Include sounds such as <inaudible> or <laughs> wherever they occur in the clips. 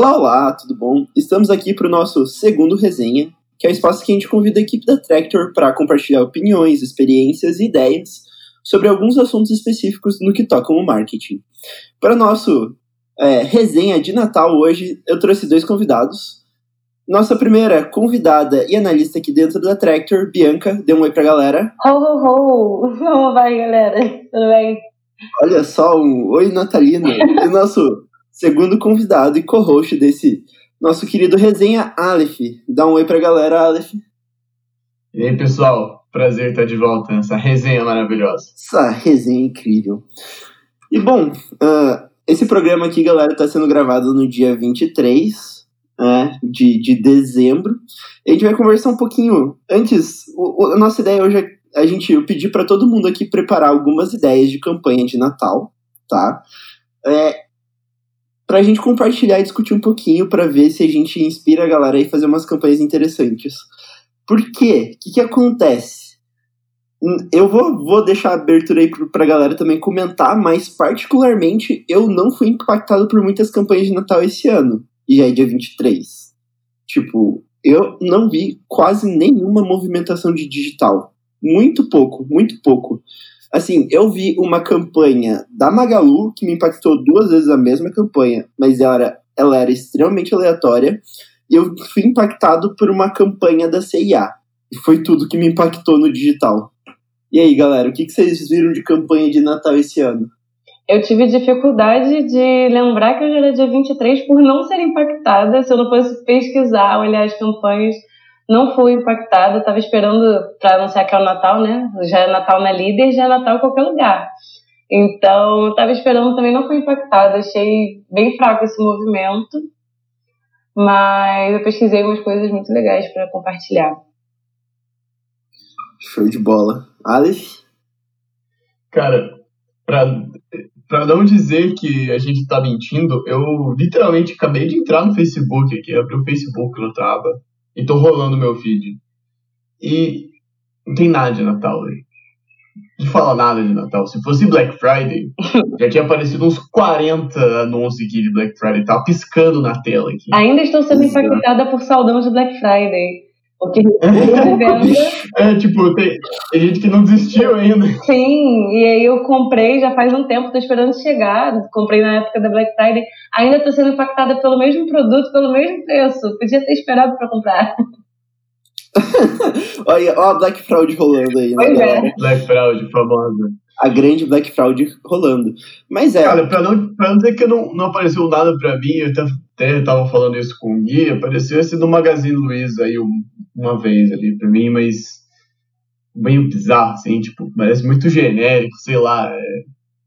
Olá, olá, tudo bom? Estamos aqui para o nosso segundo resenha, que é o espaço que a gente convida a equipe da Tractor para compartilhar opiniões, experiências e ideias sobre alguns assuntos específicos no que tocam o marketing. Para nosso é, resenha de Natal hoje, eu trouxe dois convidados. Nossa primeira convidada e analista aqui dentro da Tractor, Bianca, dê um oi pra galera. Ho, ho, ho! <laughs> Como vai, galera? Tudo bem? Olha só, um oi natalino. e nosso segundo convidado e co-host desse nosso querido resenha, Aleph. Dá um oi pra galera, Aleph. E aí, pessoal? Prazer estar de volta nessa resenha maravilhosa. Essa resenha incrível. E bom, uh, esse programa aqui, galera, está sendo gravado no dia 23 uh, de, de dezembro. A gente vai conversar um pouquinho. Antes, o, a nossa ideia hoje é a gente eu pedi para todo mundo aqui preparar algumas ideias de campanha de Natal, tá? É, para a gente compartilhar e discutir um pouquinho para ver se a gente inspira a galera a fazer umas campanhas interessantes. Por quê? O que, que acontece? Hum, eu vou, vou deixar a abertura aí para a galera também comentar, mas particularmente eu não fui impactado por muitas campanhas de Natal esse ano, e já é dia 23. Tipo, eu não vi quase nenhuma movimentação de digital. Muito pouco, muito pouco. Assim, eu vi uma campanha da Magalu que me impactou duas vezes a mesma campanha, mas ela era, ela era extremamente aleatória. E eu fui impactado por uma campanha da CIA. E foi tudo que me impactou no digital. E aí, galera, o que, que vocês viram de campanha de Natal esse ano? Eu tive dificuldade de lembrar que hoje era dia 23 por não ser impactada. Se eu não fosse pesquisar, olhar as campanhas, não fui impactada, estava esperando para anunciar que é o Natal, né? Já é Natal na líder, já é Natal em qualquer lugar. Então, estava esperando também, não fui impactada. Achei bem fraco esse movimento, mas eu pesquisei umas coisas muito legais para compartilhar. Show de bola. Alice? Cara, para para não dizer que a gente tá mentindo, eu literalmente acabei de entrar no Facebook aqui, abri o Facebook no Traba e tô rolando meu feed. E não tem nada de Natal aí. Não fala nada de Natal. Se fosse Black Friday, <laughs> já tinha aparecido uns 40 anúncios aqui de Black Friday. Tava piscando na tela aqui. Ainda estou sendo impactada por saudão de Black Friday. Porque é, tipo, tem, tem, gente que não desistiu ainda. Sim, e aí eu comprei já faz um tempo, tô esperando chegar. Comprei na época da Black Friday. Ainda tô sendo impactada pelo mesmo produto, pelo mesmo preço. Podia ter esperado para comprar. <laughs> Olha, ó a Black Fraud rolando aí, né? É. Black Fraud, famosa. A grande Black Fraud rolando. Mas é. Cara, pra não, pra não dizer que não, não apareceu nada pra mim, eu até, até tava falando isso com o Gui, apareceu esse do Magazine Luiza aí uma vez ali pra mim, mas meio bizarro, assim, tipo, parece muito genérico, sei lá. É,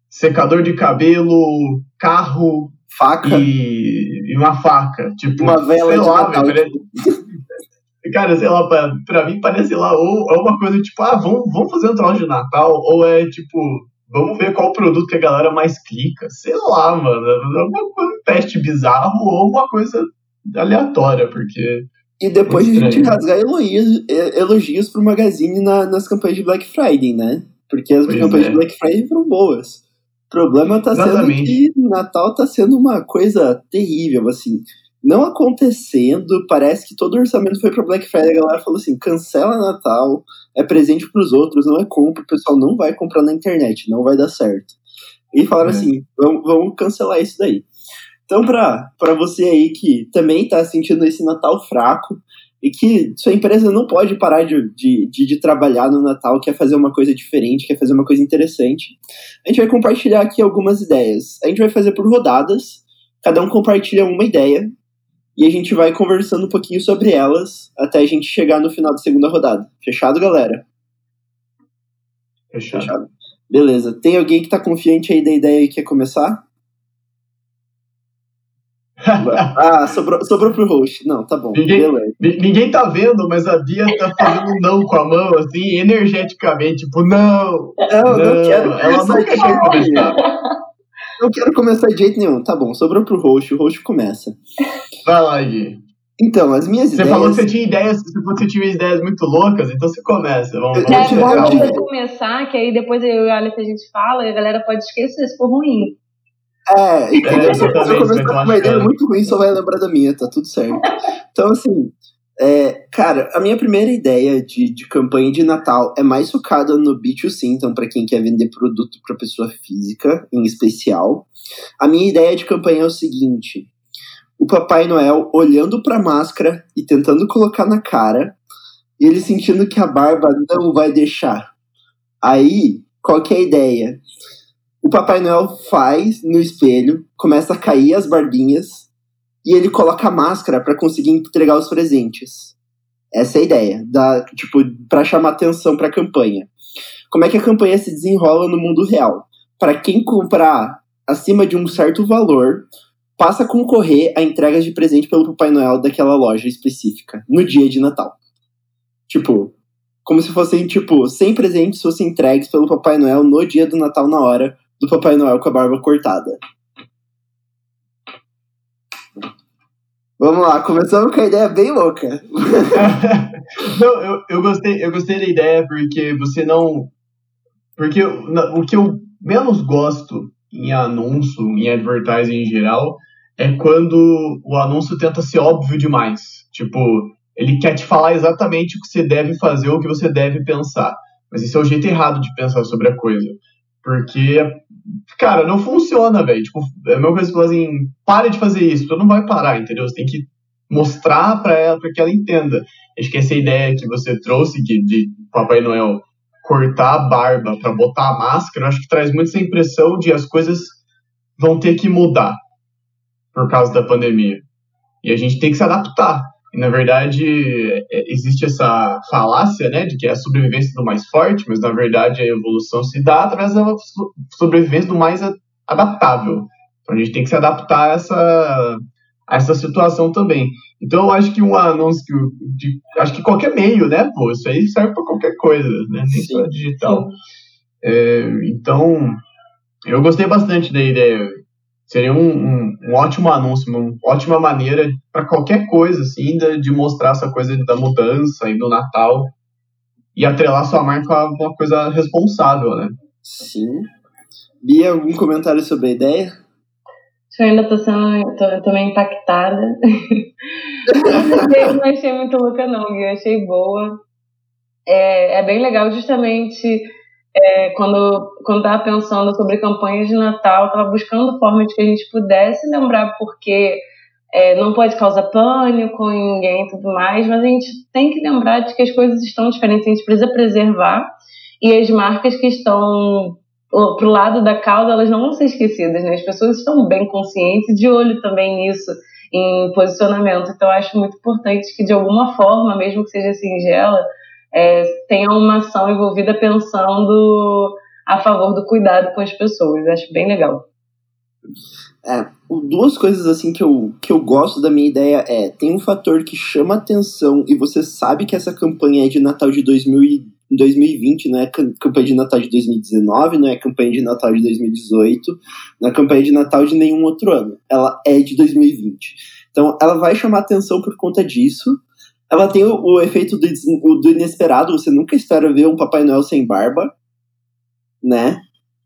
secador de cabelo, carro. Faca. E, e uma faca. Tipo, uma vela sei de lá, parece, <laughs> Cara, sei lá, pra, pra mim parece lá, ou é uma coisa tipo, ah, vamos, vamos fazer um troço de Natal, ou é tipo, vamos ver qual produto que a galera mais clica. Sei lá, mano. É uma coisa, um teste bizarro ou uma coisa aleatória, porque. E depois a gente rasgar elogios, elogios pro Magazine na, nas campanhas de Black Friday, né? Porque as pois campanhas é. de Black Friday foram boas. O problema tá Exatamente. sendo que Natal tá sendo uma coisa terrível, assim não acontecendo. Parece que todo o orçamento foi para Black Friday. A galera falou assim: cancela Natal, é presente para os outros, não é compra. O pessoal não vai comprar na internet, não vai dar certo. E falaram é. assim: vamos, vamos cancelar isso daí. Então, para você aí que também está sentindo esse Natal fraco e que sua empresa não pode parar de, de, de, de, trabalhar no Natal, quer fazer uma coisa diferente, quer fazer uma coisa interessante, a gente vai compartilhar aqui algumas ideias. A gente vai fazer por rodadas, cada um compartilha uma ideia e a gente vai conversando um pouquinho sobre elas até a gente chegar no final da segunda rodada. Fechado, galera? Fechado. Fechado. Beleza. Tem alguém que tá confiante aí da ideia e quer começar? <laughs> ah, sobrou, sobrou pro host. Não, tá bom. Ninguém, ninguém tá vendo, mas a Bia tá fazendo não com a mão, assim, energeticamente, tipo, não! Não, não, não quero Ela não quer começar. Não quero começar de jeito nenhum. Tá bom, sobrou pro host, o host começa. Vai lá, Gui. Então, as minhas você ideias. Você falou que você tinha ideias, você tinha ideias muito loucas, então você começa. Vamos, vamos é, vamos começar, que aí depois eu e o Alex a gente fala e a galera pode esquecer se for ruim. É, entendeu? É, se eu começar com uma ideia muito ruim, só vai lembrar da minha, tá tudo certo. Então, assim, é, cara, a minha primeira ideia de, de campanha de Natal é mais focada no B2C, então para quem quer vender produto para pessoa física, em especial. A minha ideia de campanha é o seguinte: o Papai Noel olhando para a máscara e tentando colocar na cara, e ele sentindo que a barba não vai deixar. Aí, qual que é a ideia? O Papai Noel faz no espelho, começa a cair as barbinhas e ele coloca a máscara para conseguir entregar os presentes. Essa é a ideia, da, tipo, para chamar atenção para a campanha. Como é que a campanha se desenrola no mundo real? Para quem comprar acima de um certo valor, passa a concorrer a entregas de presente pelo Papai Noel daquela loja específica, no dia de Natal. Tipo, como se fossem, tipo, 100 presentes fossem entregues pelo Papai Noel no dia do Natal, na hora do Papai Noel com a barba cortada. Vamos lá, começamos com a ideia bem louca. <laughs> não, eu, eu, gostei, eu gostei da ideia porque você não. Porque o que eu menos gosto em anúncio, em advertising em geral, é quando o anúncio tenta ser óbvio demais. Tipo, ele quer te falar exatamente o que você deve fazer ou o que você deve pensar. Mas esse é o jeito errado de pensar sobre a coisa. Porque, cara, não funciona, velho. Tipo, é a mesma coisa que falar assim, pare de fazer isso. Tu não vai parar, entendeu? Você tem que mostrar para ela, para que ela entenda. Acho que essa ideia que você trouxe que de Papai Noel cortar a barba para botar a máscara, acho que traz muito essa impressão de as coisas vão ter que mudar por causa da pandemia. E a gente tem que se adaptar. E, na verdade, é, existe essa falácia, né, de que é a sobrevivência do mais forte, mas, na verdade, a evolução se dá através da sobrevivência do mais adaptável. Então, a gente tem que se adaptar a essa, a essa situação também. Então, eu acho que um anúncio, de, acho que qualquer meio, né, pô, isso aí serve para qualquer coisa, né, nem só digital. É, então, eu gostei bastante da ideia seria um, um, um, ótimo anúncio, uma ótima maneira para qualquer coisa, assim, de, de, mostrar essa coisa da mudança e do Natal e atrelar sua marca a uma coisa responsável, né? Sim. Bia, algum comentário sobre a ideia? Eu ainda tô sendo, tô, tô meio impactada. <laughs> não, achei, muito louca não, eu achei boa. É, é bem legal justamente é, quando quando estava pensando sobre campanhas de Natal, estava buscando formas de que a gente pudesse lembrar porque é, não pode causar pânico em ninguém e tudo mais, mas a gente tem que lembrar de que as coisas estão diferentes, a gente precisa preservar e as marcas que estão pro lado da causa, elas não vão ser esquecidas, né? As pessoas estão bem conscientes e de olho também nisso, em posicionamento. Então, acho muito importante que, de alguma forma, mesmo que seja singela, é, tenha uma ação envolvida pensando a favor do cuidado com as pessoas. Acho bem legal. É, duas coisas assim que eu, que eu gosto da minha ideia é, tem um fator que chama atenção e você sabe que essa campanha é de Natal de 2000 2020, não é campanha de Natal de 2019, não é campanha de Natal de 2018, não é campanha de Natal de nenhum outro ano. Ela é de 2020. Então, ela vai chamar atenção por conta disso, ela tem o, o efeito do, do, inesperado, você nunca espera ver um Papai Noel sem barba, né?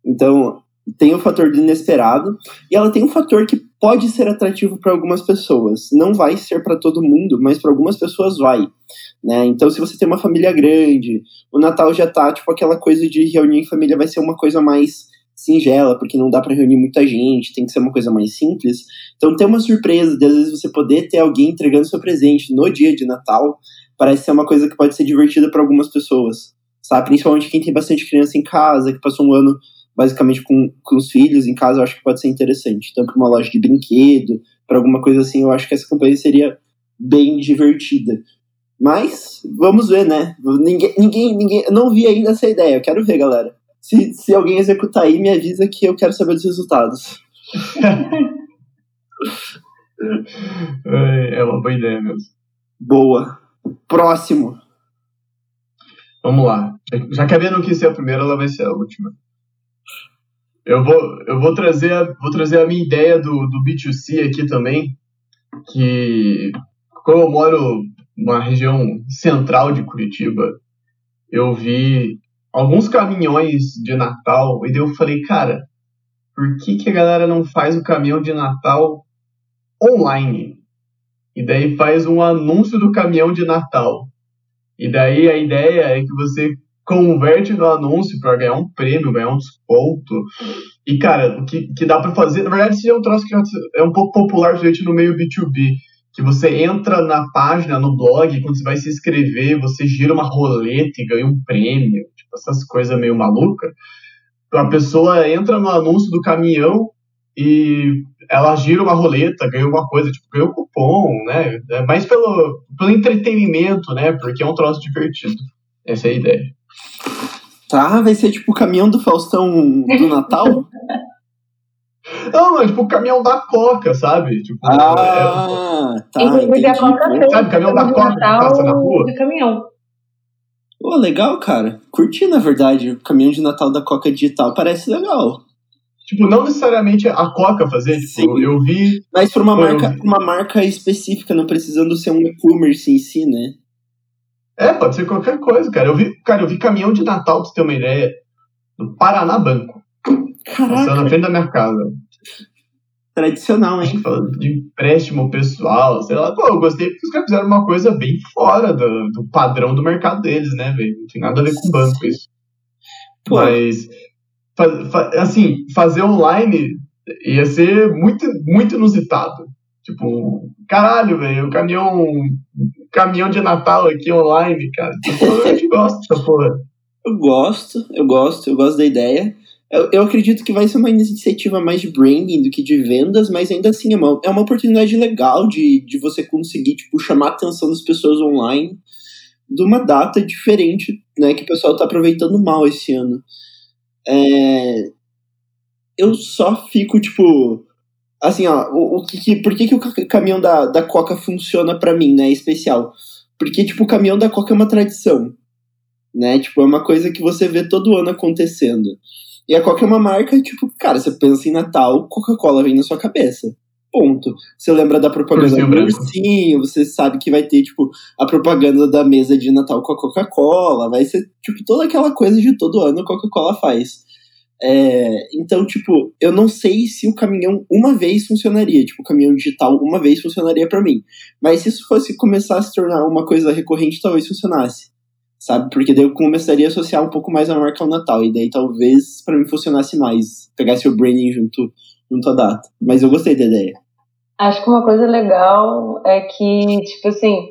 Então, tem o fator do inesperado, e ela tem um fator que pode ser atrativo para algumas pessoas. Não vai ser para todo mundo, mas para algumas pessoas vai. Né? Então, se você tem uma família grande, o Natal já tá, tipo, aquela coisa de reunir em família vai ser uma coisa mais singela, porque não dá para reunir muita gente, tem que ser uma coisa mais simples. Então, ter uma surpresa de às vezes você poder ter alguém entregando seu presente no dia de Natal, parece ser uma coisa que pode ser divertida para algumas pessoas, sabe? Principalmente quem tem bastante criança em casa, que passou um ano basicamente com, com os filhos em casa, eu acho que pode ser interessante. Então, para uma loja de brinquedo, para alguma coisa assim, eu acho que essa campanha seria bem divertida. Mas, vamos ver, né? Ninguém, ninguém, ninguém, eu não vi ainda essa ideia, eu quero ver, galera. Se, se alguém executar aí, me avisa que eu quero saber dos resultados. é uma boa ideia mesmo. Boa. Próximo. Vamos lá. Já que a Bia não quis ser a primeira, ela vai ser a última. Eu vou, eu vou, trazer, a, vou trazer a minha ideia do, do B2C aqui também, que como eu moro numa região central de Curitiba, eu vi alguns caminhões de Natal, e daí eu falei, cara, por que, que a galera não faz o caminhão de Natal online? E daí faz um anúncio do caminhão de Natal. E daí a ideia é que você converte no anúncio para ganhar um prêmio, ganhar um desconto. E, cara, o que, que dá para fazer, na verdade, isso é um troço que é um pouco popular, gente, no meio B2B que você entra na página, no blog, quando você vai se inscrever, você gira uma roleta e ganha um prêmio, tipo, essas coisas meio malucas. A pessoa entra no anúncio do caminhão e ela gira uma roleta, ganha alguma coisa, tipo, ganha um cupom, né? É mais pelo, pelo entretenimento, né? Porque é um troço divertido. Essa é a ideia. Tá, vai ser tipo o caminhão do Faustão do Natal? <laughs> Não, é tipo o caminhão da Coca, sabe? Tipo, ah, é... tá. Inclusive a Coca Sabe, caminhão da Coca que passa na rua? De caminhão. Pô, legal, cara. Curti, na verdade. O caminhão de Natal da Coca digital parece legal. Tipo, não necessariamente a Coca fazer, tipo, Sim. eu vi. Mas pra uma, marca, vi... uma marca específica, não precisando ser um e-commerce em si, né? É, pode ser qualquer coisa, cara. Eu vi, cara, eu vi caminhão de Natal, pra você ter uma ideia, no Paraná Banco. Caraca. Passando na frente da minha casa. Tradicional, hein? Falando de empréstimo pessoal, sei lá. Pô, eu gostei porque os caras fizeram uma coisa bem fora do, do padrão do mercado deles, né, velho? Não tem nada a ver com banco isso. Pô. Mas, assim, fazer online ia ser muito, muito inusitado. Tipo, caralho, velho, o caminhão, caminhão de Natal aqui online, cara. Eu gosto dessa porra. Eu gosto, eu gosto, eu gosto da ideia. Eu, eu acredito que vai ser uma iniciativa mais de branding do que de vendas, mas ainda assim é uma, é uma oportunidade legal de, de você conseguir tipo, chamar a atenção das pessoas online de uma data diferente, né, que o pessoal está aproveitando mal esse ano. É, eu só fico, tipo, assim, ó, o, o que, por que, que o caminhão da, da Coca funciona para mim, né, especial? Porque, tipo, o caminhão da Coca é uma tradição, né, tipo, é uma coisa que você vê todo ano acontecendo. E a Coca é uma marca, tipo, cara, você pensa em Natal, Coca-Cola vem na sua cabeça. Ponto. Você lembra da propaganda do ursinho, você sabe que vai ter, tipo, a propaganda da mesa de Natal com a Coca-Cola, vai ser, tipo, toda aquela coisa de todo ano a Coca-Cola faz. É, então, tipo, eu não sei se o caminhão uma vez funcionaria, tipo, o caminhão digital uma vez funcionaria para mim. Mas se isso fosse começar a se tornar uma coisa recorrente, talvez funcionasse sabe? Porque daí eu começaria a associar um pouco mais a marca ao Natal, e daí talvez para mim funcionasse mais, pegasse o branding junto, junto à data. Mas eu gostei da ideia. Acho que uma coisa legal é que, tipo assim,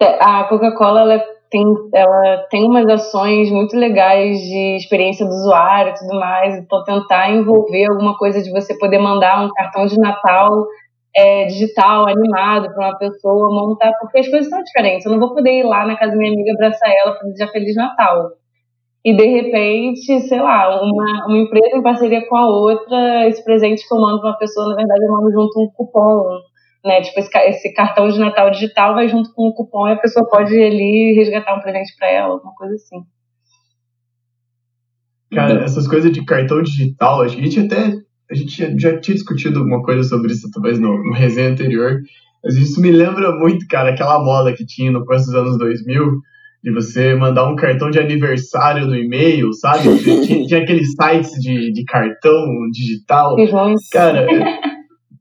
a Coca-Cola ela tem, ela tem umas ações muito legais de experiência do usuário e tudo mais, então tentar envolver alguma coisa de você poder mandar um cartão de Natal é, digital, animado para uma pessoa montar, porque as coisas são diferentes. Eu não vou poder ir lá na casa da minha amiga abraçar ela para dizer Feliz Natal. E de repente, sei lá, uma, uma empresa em parceria com a outra, esse presente que eu mando para uma pessoa, na verdade, eu mando junto um cupom, né? Tipo, esse, esse cartão de Natal digital vai junto com o cupom e a pessoa pode ir ali resgatar um presente para ela, alguma coisa assim. Cara, essas coisas de cartão digital, a gente até a gente já tinha discutido alguma coisa sobre isso, talvez no, no resenha anterior, mas isso me lembra muito, cara, aquela moda que tinha no começo dos anos 2000, de você mandar um cartão de aniversário no e-mail, sabe? <laughs> tinha, tinha aqueles sites de, de cartão digital. Cara,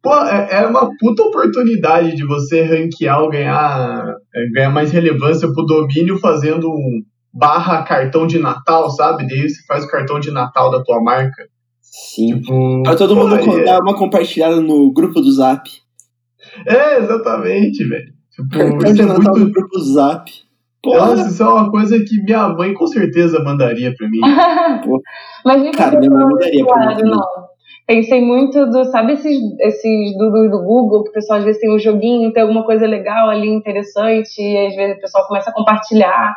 pô, é, é uma puta oportunidade de você ranquear ou ganhar, é, ganhar mais relevância pro domínio fazendo um barra cartão de Natal, sabe? Daí você faz o cartão de Natal da tua marca. Sim. Tipo, pra todo mundo é... dar uma compartilhada no grupo do Zap. É, exatamente, velho. Tipo, Cartão de é Natal muito... no grupo do Zap. Porra. Nossa, isso é uma coisa que minha mãe com certeza mandaria pra mim. <laughs> Mas Cara, minha mãe mandaria pra mim. Não. Pensei muito do, sabe esses, esses do, do, Google, que o pessoal às vezes tem um joguinho, tem alguma coisa legal ali, interessante, e às vezes o pessoal começa a compartilhar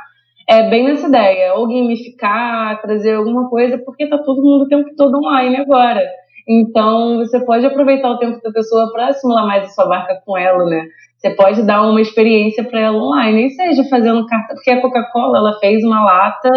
é bem nessa ideia, ou gamificar, trazer alguma coisa, porque tá todo mundo o tempo todo online agora. Então, você pode aproveitar o tempo da pessoa para simular mais a sua marca com ela, né? Você pode dar uma experiência para ela online, nem seja fazendo carta, porque a Coca-Cola, ela fez uma lata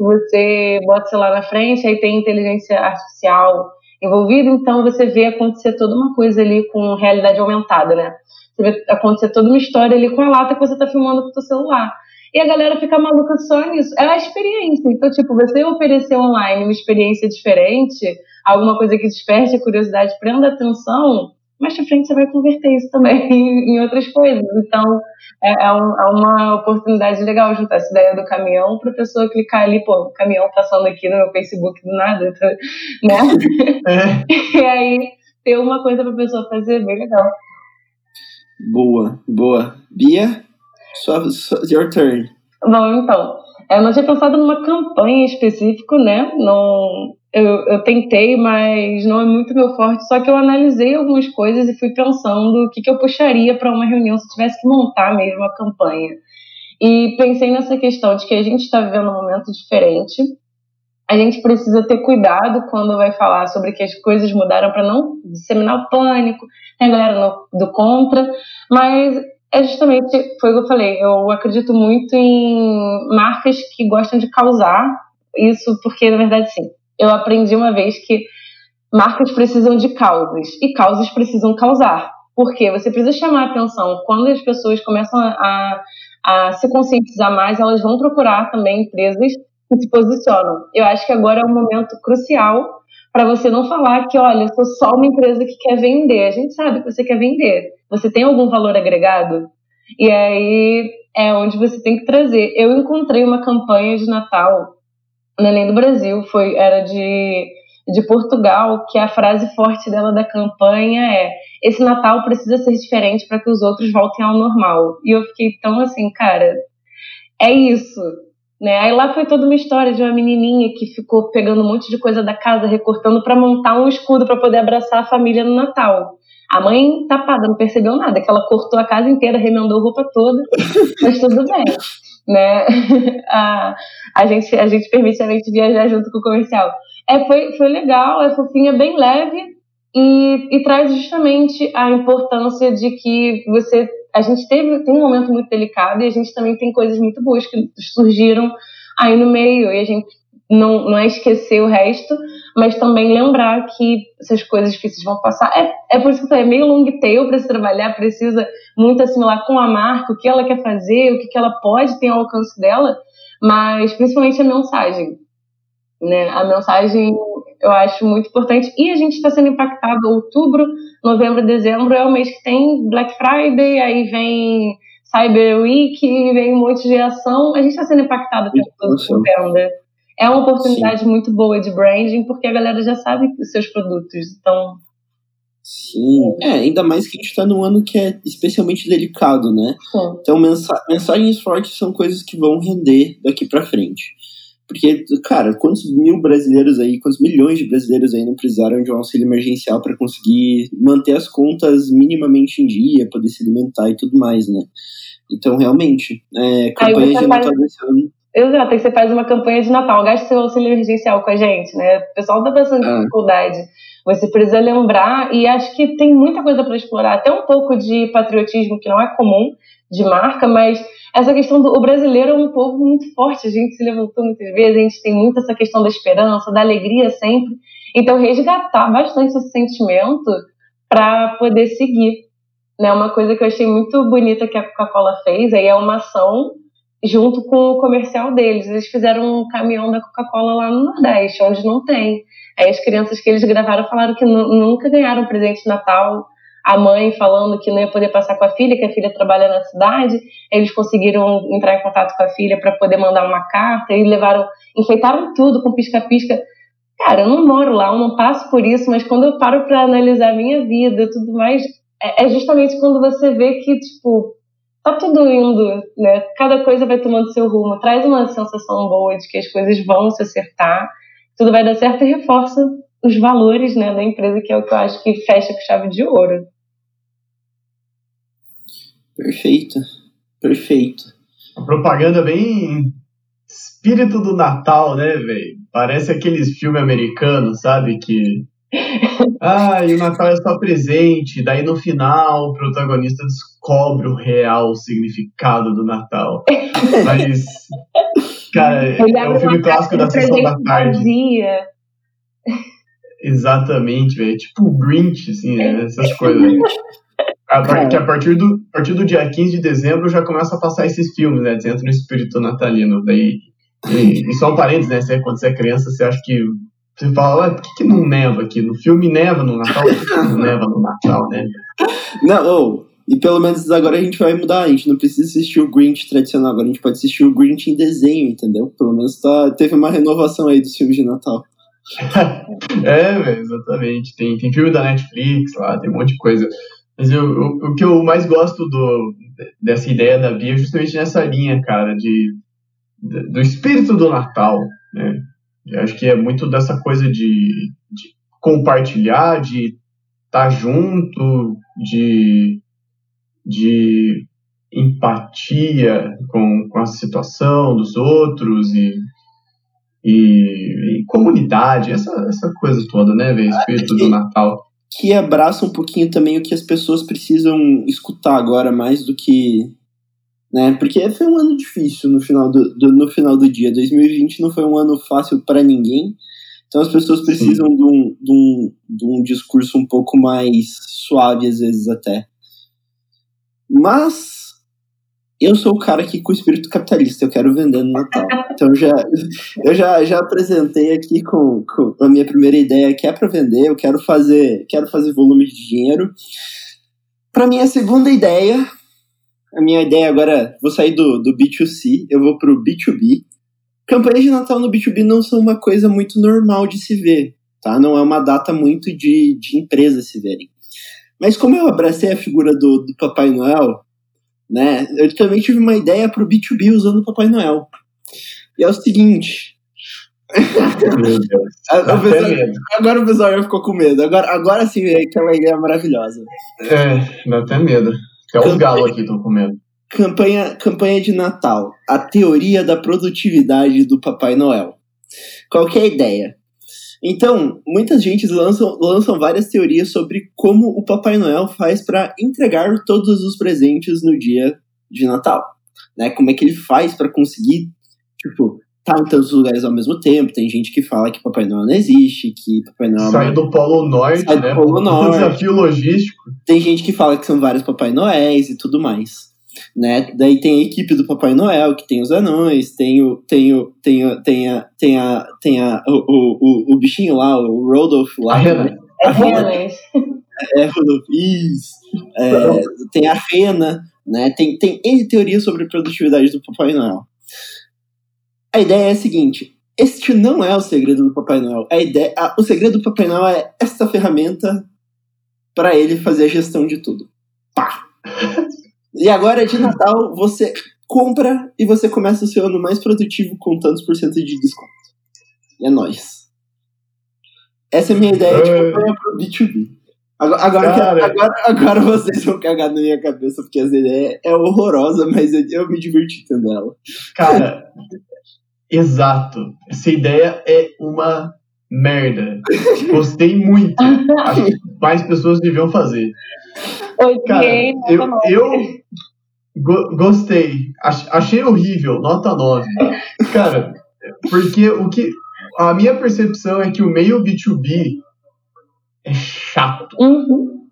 você bota sei lá na frente, aí tem inteligência artificial envolvida, então você vê acontecer toda uma coisa ali com realidade aumentada, né? Você vê acontecer toda uma história ali com a lata que você está filmando com o seu celular. e a galera fica maluca só nisso. É a experiência. Então, tipo, você oferecer online uma experiência diferente, alguma coisa que desperte a curiosidade, prenda atenção, mais pra frente você vai converter isso também <laughs> em outras coisas. Então, é, é, um, é uma oportunidade legal juntar essa ideia do caminhão para a pessoa clicar ali, pô, caminhão passando aqui no meu Facebook do nada, tá, <laughs> né? É. <laughs> e aí, ter uma coisa para a pessoa fazer, bem legal. Boa, boa. Bia, sua, sua, your turn. Bom, então, eu não tinha pensado numa campanha específica, né? Não, eu, eu tentei, mas não é muito meu forte. Só que eu analisei algumas coisas e fui pensando o que, que eu puxaria para uma reunião se tivesse que montar mesmo a campanha. E pensei nessa questão de que a gente está vivendo um momento diferente. A gente precisa ter cuidado quando vai falar sobre que as coisas mudaram para não disseminar o pânico, tem a galera do contra, mas é justamente, foi o que eu falei, eu acredito muito em marcas que gostam de causar isso, porque na verdade sim, eu aprendi uma vez que marcas precisam de causas e causas precisam causar. Porque você precisa chamar a atenção. Quando as pessoas começam a, a se conscientizar mais, elas vão procurar também empresas que se posicionam. Eu acho que agora é um momento crucial para você não falar que, olha, eu sou só uma empresa que quer vender. A gente sabe que você quer vender. Você tem algum valor agregado? E aí é onde você tem que trazer. Eu encontrei uma campanha de Natal Neném do Brasil, foi, era de, de Portugal, que a frase forte dela da campanha é esse Natal precisa ser diferente para que os outros voltem ao normal. E eu fiquei tão assim, cara, é isso. Né? Aí lá foi toda uma história de uma menininha que ficou pegando um monte de coisa da casa, recortando para montar um escudo para poder abraçar a família no Natal. A mãe tapada, não percebeu nada, que ela cortou a casa inteira, remendou roupa toda, <laughs> mas tudo bem né? <laughs> a, a, gente, a gente permite a gente viajar junto com o comercial. É, foi, foi legal, é fofinha, bem leve e, e traz justamente a importância de que você. A gente teve, tem um momento muito delicado e a gente também tem coisas muito boas que surgiram aí no meio e a gente não, não é esquecer o resto, mas também lembrar que essas coisas difíceis vão passar. É, é por isso que é meio long tail para se trabalhar, precisa muito assimilar com a marca, o que ela quer fazer, o que, que ela pode ter ao alcance dela, mas principalmente a mensagem. Né? A mensagem eu acho muito importante e a gente está sendo impactado outubro, novembro, dezembro é o mês que tem Black Friday, aí vem Cyber Week, vem um monte de ação, a gente está sendo impactado o tempo todo por venda é uma oportunidade Sim. muito boa de branding, porque a galera já sabe os seus produtos. Então. Sim, é, ainda mais que a gente está num ano que é especialmente delicado, né? Sim. Então, mensa mensagens fortes são coisas que vão render daqui para frente. Porque, cara, quantos mil brasileiros aí, quantos milhões de brasileiros aí não precisaram de um auxílio emergencial para conseguir manter as contas minimamente em dia, poder se alimentar e tudo mais, né? Então, realmente, é, campanha de Natal desse ano Exato, aí você faz uma campanha de Natal, gaste seu auxílio emergencial com a gente, né? O pessoal tá passando ah. dificuldade. Você precisa lembrar, e acho que tem muita coisa para explorar, até um pouco de patriotismo que não é comum de marca, mas essa questão do o brasileiro é um povo muito forte, a gente se levantou muitas vezes, a gente tem muito essa questão da esperança, da alegria sempre. Então, resgatar bastante esse sentimento para poder seguir. Né? Uma coisa que eu achei muito bonita que a Coca-Cola fez aí é uma ação junto com o comercial deles. Eles fizeram um caminhão da Coca-Cola lá no Nordeste, onde não tem. Aí as crianças que eles gravaram falaram que nunca ganharam presente de Natal. A mãe falando que não ia poder passar com a filha, que a filha trabalha na cidade. Eles conseguiram entrar em contato com a filha para poder mandar uma carta e levaram, enfeitaram tudo com pisca-pisca. Cara, eu não moro lá, eu não passo por isso, mas quando eu paro para analisar a minha vida tudo mais, é, é justamente quando você vê que, tipo, tá tudo indo, né? Cada coisa vai tomando seu rumo. Traz uma sensação boa de que as coisas vão se acertar, tudo vai dar certo e reforça os valores, né, da empresa, que é o que eu acho que fecha com chave de ouro. Perfeito, perfeito. A propaganda bem espírito do Natal, né, velho? Parece aqueles filmes americanos, sabe? Que ah, e o Natal é só presente. Daí no final o protagonista descobre o real significado do Natal. Mas, cara, <laughs> é um filme clássico da sessão da tarde. Vazia. Exatamente, velho. Tipo o Grinch, assim, né? essas coisas. <laughs> A, que a partir, do, a partir do dia 15 de dezembro já começa a passar esses filmes, né? Entra no espírito natalino. Daí, e, e só um parênteses, né? Você, quando você é criança, você acha que. Você fala, ué, por que, que não neva aqui? No filme neva no Natal, por que, não neva no Natal, né? Não, oh, e pelo menos agora a gente vai mudar. A gente não precisa assistir o Grinch tradicional, agora a gente pode assistir o Grinch em desenho, entendeu? Pelo menos tá, teve uma renovação aí dos filmes de Natal. <laughs> é, exatamente. Tem, tem filme da Netflix lá, tem um monte de coisa. Mas eu, o, o que eu mais gosto do, dessa ideia da Bia é justamente nessa linha, cara, de, do espírito do Natal, né? Eu acho que é muito dessa coisa de, de compartilhar, de estar tá junto, de, de empatia com, com a situação dos outros e, e, e comunidade, essa, essa coisa toda, né, velho? Espírito do Natal que abraça um pouquinho também o que as pessoas precisam escutar agora mais do que né? Porque foi um ano difícil no final do, do no final do dia. 2020 não foi um ano fácil para ninguém. Então as pessoas precisam de um, de, um, de um discurso um pouco mais suave às vezes até. Mas eu sou o cara que com o espírito capitalista, eu quero vender no Natal. Então já, <laughs> eu já, já apresentei aqui com, com a minha primeira ideia que é para vender, eu quero fazer, quero fazer volume de dinheiro. Para minha segunda ideia, a minha ideia agora, vou sair do, do B2C, eu vou pro B2B. Campanhas de Natal no B2B não são uma coisa muito normal de se ver, tá? Não é uma data muito de, de empresas se verem. Mas como eu abracei a figura do, do Papai Noel, né? Eu também tive uma ideia para o B2B usando o Papai Noel. E é o seguinte. <laughs> o pessoal, agora o pessoal já ficou com medo. Agora, agora sim é aquela ideia maravilhosa. É, dá até medo. Até os galos aqui estão com medo. Campanha, campanha de Natal. A teoria da produtividade do Papai Noel. Qual que é a ideia? Então, muitas gente lançam, lançam várias teorias sobre como o Papai Noel faz para entregar todos os presentes no dia de Natal. Né? Como é que ele faz para conseguir, tipo, tá em tantos lugares ao mesmo tempo. Tem gente que fala que Papai Noel não existe, que Papai Noel. Sai do Polo Norte, sai né? Do Polo <laughs> Norte. Um desafio logístico. Tem gente que fala que são vários Papai Noéis e tudo mais né? Daí tem a equipe do Papai Noel, que tem os anões, tem o tem o tem o, tem a tem a tem a o, o, o bichinho lá, o Rodolph lá. A Rena. Né? A Rena. É, Rodolph, isso. É, tem a Rena, né? Tem tem N teorias sobre a produtividade do Papai Noel. A ideia é a seguinte, este não é o segredo do Papai Noel. A ideia, a, o segredo do Papai Noel é esta ferramenta para ele fazer a gestão de tudo. Pá! E agora de Natal, você compra e você começa o seu ano mais produtivo com tantos por cento de desconto. E é nóis. Essa é a minha ideia de campanha pro B2B. Agora, agora, agora, agora, vocês vão cagar na minha cabeça, porque essa ideia é horrorosa, mas eu, eu me diverti tendo ela. Cara, <laughs> exato. Essa ideia é uma merda. Gostei muito. Acho que mais pessoas deviam fazer. Cara, eu, eu go gostei. Achei horrível, nota 9. Cara, porque o que. A minha percepção é que o meio B2B é chato. Uhum.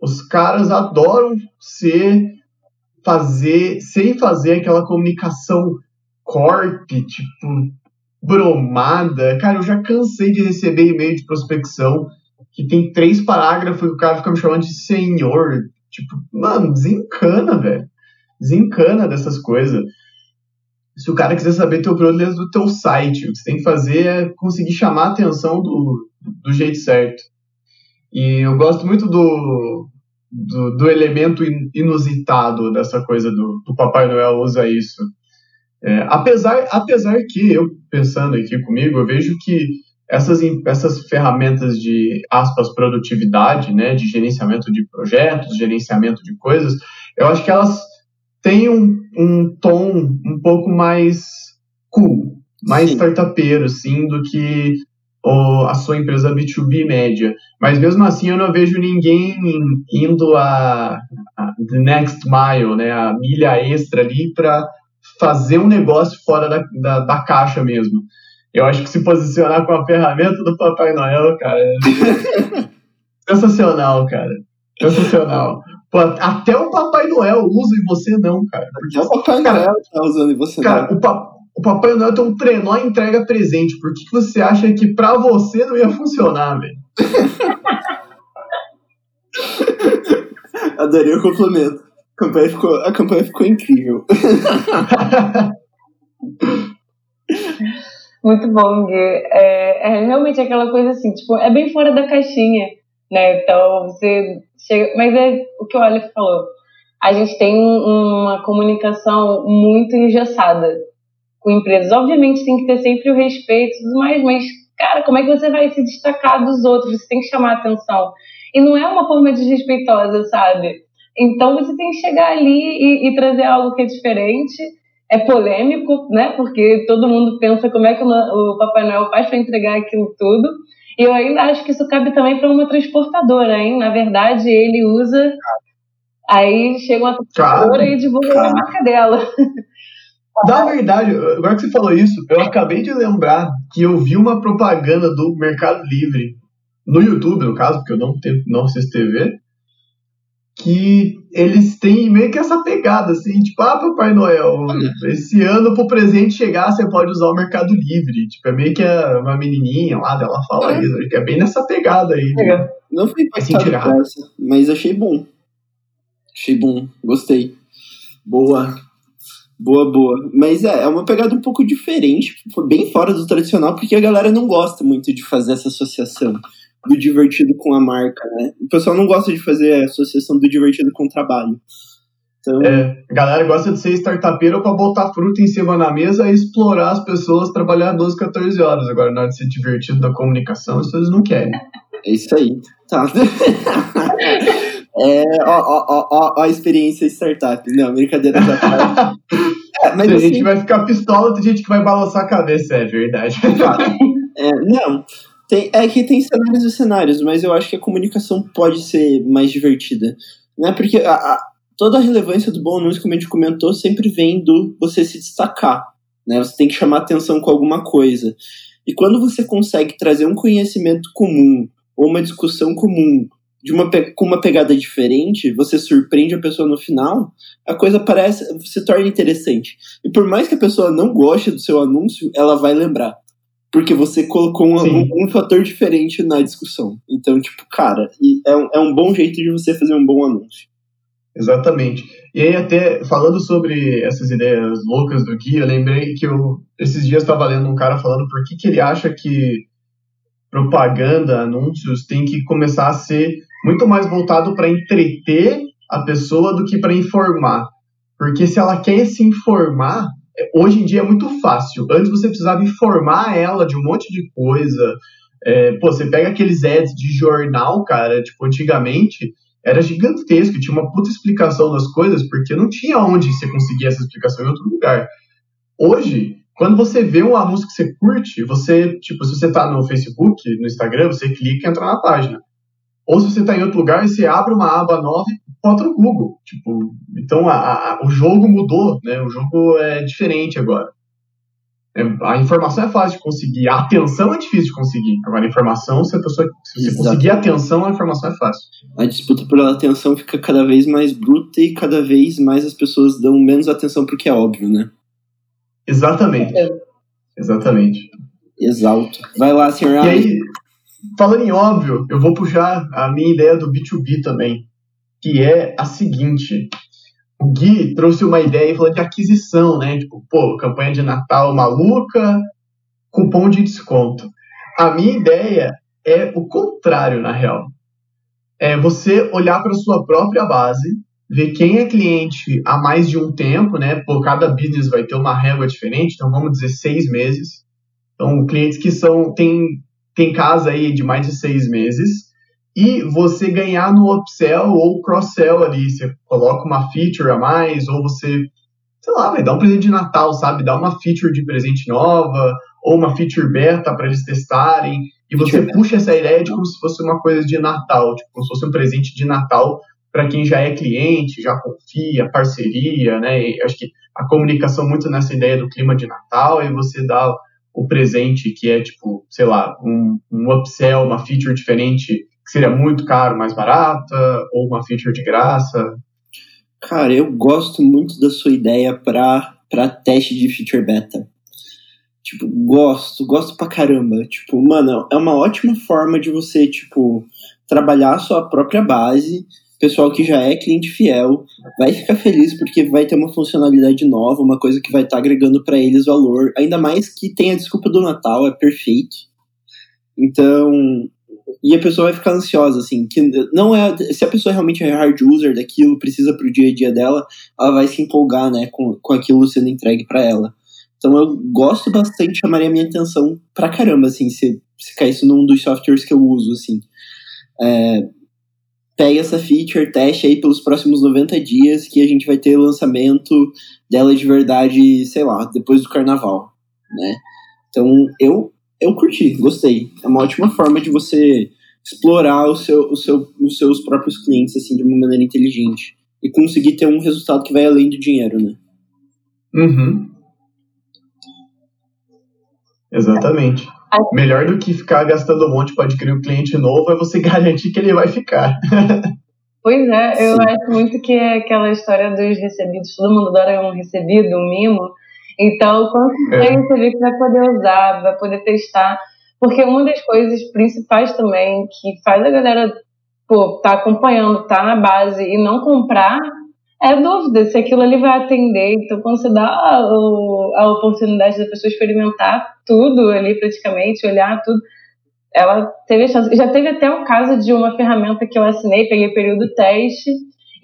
Os caras adoram ser fazer, sem fazer aquela comunicação corp, tipo, bromada. Cara, eu já cansei de receber e-mail de prospecção que tem três parágrafos e o cara fica me chamando de senhor. Tipo, mano, desencana, velho. Desencana dessas coisas. Se o cara quiser saber teu dentro do teu site, o que você tem que fazer é conseguir chamar a atenção do, do jeito certo. E eu gosto muito do, do, do elemento inusitado dessa coisa do, do Papai Noel usa isso. É, apesar, apesar que eu, pensando aqui comigo, eu vejo que essas, essas ferramentas de, aspas, produtividade, né, de gerenciamento de projetos, gerenciamento de coisas, eu acho que elas têm um, um tom um pouco mais cool, mais sim. startupeiro, sim, do que o, a sua empresa B2B média. Mas mesmo assim eu não vejo ninguém indo a, a the next mile, né, a milha extra ali para fazer um negócio fora da, da, da caixa mesmo. Eu acho que se posicionar com a ferramenta do Papai Noel, cara, é <laughs> sensacional, cara. Sensacional. Pô, até o Papai Noel usa e você não, cara. Porque o Papai Noel tá usando e você cara, não. Cara, o, o Papai Noel tem um trenó entrega presente. Por que, que você acha que pra você não ia funcionar, velho? <laughs> Adorei o complemento. A campanha ficou, a campanha ficou incrível. <laughs> Muito bom, Gui. É, é realmente aquela coisa assim, tipo, é bem fora da caixinha, né? Então, você chega. Mas é o que o Aleph falou. A gente tem uma comunicação muito engessada com empresas. Obviamente tem que ter sempre o respeito e tudo mais, mas, cara, como é que você vai se destacar dos outros? Você tem que chamar atenção. E não é uma forma desrespeitosa, sabe? Então você tem que chegar ali e, e trazer algo que é diferente é polêmico, né? Porque todo mundo pensa como é que o Papai Noel faz para entregar aquilo tudo. E eu ainda acho que isso cabe também para uma transportadora, hein? Na verdade, ele usa. Aí chega uma transportadora e divulga a marca dela. Na verdade, agora que você falou isso, eu acabei de lembrar que eu vi uma propaganda do Mercado Livre no YouTube, no caso, porque eu não, tenho, não assisto TV, que eles têm meio que essa pegada, assim, tipo, ah, Papai Noel, esse ano pro presente chegar você pode usar o Mercado Livre. Tipo, é meio que uma menininha lá dela fala é. isso, que é bem nessa pegada aí. É. Não fui impactado com essa, mas achei bom. Achei bom, gostei. Boa. Boa, boa. Mas é, é uma pegada um pouco diferente, bem fora do tradicional, porque a galera não gosta muito de fazer essa associação do divertido com a marca, né? O pessoal não gosta de fazer a associação do divertido com o trabalho. Então... É, a galera gosta de ser startupeira para botar fruta em cima na mesa e explorar as pessoas, trabalhar 12, 14 horas. Agora, na hora de ser divertido da comunicação, isso eles não querem. É isso aí. Tá. <laughs> é, ó, ó, ó, ó, a experiência startup. Não, brincadeira já tá. <laughs> É, mas tem assim... gente que vai ficar pistola, tem gente que vai balançar a cabeça, é verdade. É, não, tem, é que tem cenários e cenários, mas eu acho que a comunicação pode ser mais divertida. Né? Porque a, a, toda a relevância do bom anúncio, como a gente comentou, sempre vem do você se destacar. Né? Você tem que chamar atenção com alguma coisa. E quando você consegue trazer um conhecimento comum ou uma discussão comum de uma, com uma pegada diferente, você surpreende a pessoa no final, a coisa parece se torna interessante. E por mais que a pessoa não goste do seu anúncio, ela vai lembrar porque você colocou um, um, fator diferente na discussão. Então, tipo, cara, é um, é um bom jeito de você fazer um bom anúncio. Exatamente. E aí, até falando sobre essas ideias loucas do Gui, eu lembrei que eu, esses dias estava lendo um cara falando por que, que ele acha que propaganda, anúncios, tem que começar a ser muito mais voltado para entreter a pessoa do que para informar. Porque se ela quer se informar, hoje em dia é muito fácil. Antes você precisava informar ela de um monte de coisa. É, pô, você pega aqueles ads de jornal, cara, tipo, antigamente era gigantesco, tinha uma puta explicação das coisas, porque não tinha onde você conseguir essa explicação em outro lugar. Hoje, quando você vê um anúncio que você curte, você, tipo, se você tá no Facebook, no Instagram, você clica e entra na página. Ou se você está em outro lugar, você abre uma aba nova e bota no Google. Tipo, então a, a, o jogo mudou, né? O jogo é diferente agora. É, a informação é fácil de conseguir, a atenção é difícil de conseguir. Agora, a informação, se a pessoa se você conseguir a atenção, a informação é fácil. A disputa pela atenção fica cada vez mais bruta e cada vez mais as pessoas dão menos atenção porque é óbvio, né? Exatamente. Exatamente. Exalto. Vai lá, senhor. E aí, falando em óbvio, eu vou puxar a minha ideia do B2B também, que é a seguinte. O Gui trouxe uma ideia falando de aquisição, né? Tipo, pô, campanha de Natal maluca, cupom de desconto. A minha ideia é o contrário, na real. É você olhar para sua própria base, ver quem é cliente há mais de um tempo, né? Por cada business vai ter uma régua diferente, então vamos dizer seis meses. Então, clientes que são têm tem casa aí de mais de seis meses, e você ganhar no upsell ou cross-sell ali. Você coloca uma feature a mais, ou você, sei lá, vai dar um presente de Natal, sabe? Dá uma feature de presente nova, ou uma feature beta para eles testarem, e você feature puxa essa ideia de como se fosse uma coisa de Natal, tipo, como se fosse um presente de Natal para quem já é cliente, já confia, parceria, né? E acho que a comunicação muito nessa ideia do clima de Natal, e você dá o presente, que é tipo, sei lá, um, um upsell, uma feature diferente que seria muito caro, mais barata, ou uma feature de graça? Cara, eu gosto muito da sua ideia para teste de feature beta. Tipo, gosto, gosto pra caramba. Tipo, mano, é uma ótima forma de você, tipo, trabalhar a sua própria base. Pessoal que já é cliente fiel vai ficar feliz porque vai ter uma funcionalidade nova, uma coisa que vai estar tá agregando para eles valor. Ainda mais que tem a desculpa do Natal, é perfeito. Então, e a pessoa vai ficar ansiosa, assim, que não é, se a pessoa realmente é hard user daquilo, precisa pro dia a dia dela, ela vai se empolgar, né, com, com aquilo sendo entregue para ela. Então eu gosto bastante, chamaria a minha atenção pra caramba, assim, se, se caísse num dos softwares que eu uso, assim. É, pega essa feature, teste aí pelos próximos 90 dias, que a gente vai ter lançamento dela de verdade, sei lá, depois do carnaval, né? Então eu eu curti, gostei. É uma ótima forma de você explorar o seu, o seu, os seus próprios clientes assim de uma maneira inteligente e conseguir ter um resultado que vai além do dinheiro, né? Uhum. Exatamente. Melhor do que ficar gastando um monte para adquirir um cliente novo é você <laughs> garantir que ele vai ficar. Pois é, eu Sim. acho muito que é aquela história dos recebidos, todo mundo adora um recebido, um mimo. Então, quando você é. receber que vai poder usar, vai poder testar. Porque uma das coisas principais também que faz a galera pô, tá acompanhando, tá na base e não comprar é dúvida se aquilo ali vai atender. Então, quando você dá a, a oportunidade da pessoa experimentar tudo ali praticamente, olhar tudo, ela teve a chance. Já teve até o caso de uma ferramenta que eu assinei, peguei período teste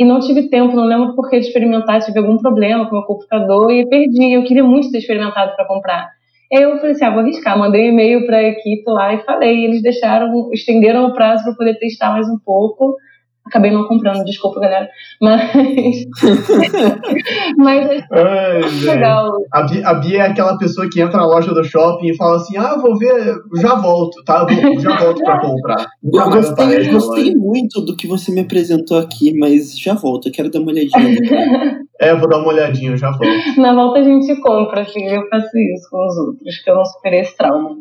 e não tive tempo, não lembro por que de experimentar, tive algum problema com meu computador e perdi. Eu queria muito ter experimentado para comprar. Eu falei assim, ah, vou arriscar, mandei um e-mail para a equipe lá e falei, eles deixaram, estenderam o prazo para poder testar mais um pouco. Acabei não comprando, desculpa, galera. Mas. <laughs> Mas é Ai, legal. A Bia, a Bia, é aquela pessoa que entra na loja do shopping e fala assim: ah, vou ver, já volto, tá? Vou, já volto pra comprar. <laughs> Eu gostei, eu gostei muito do que você me apresentou aqui, mas já volto, eu quero dar uma olhadinha. <laughs> é, vou dar uma olhadinha, já volto. Na volta a gente compra, assim, eu faço isso com os outros, que eu não superei esse trauma.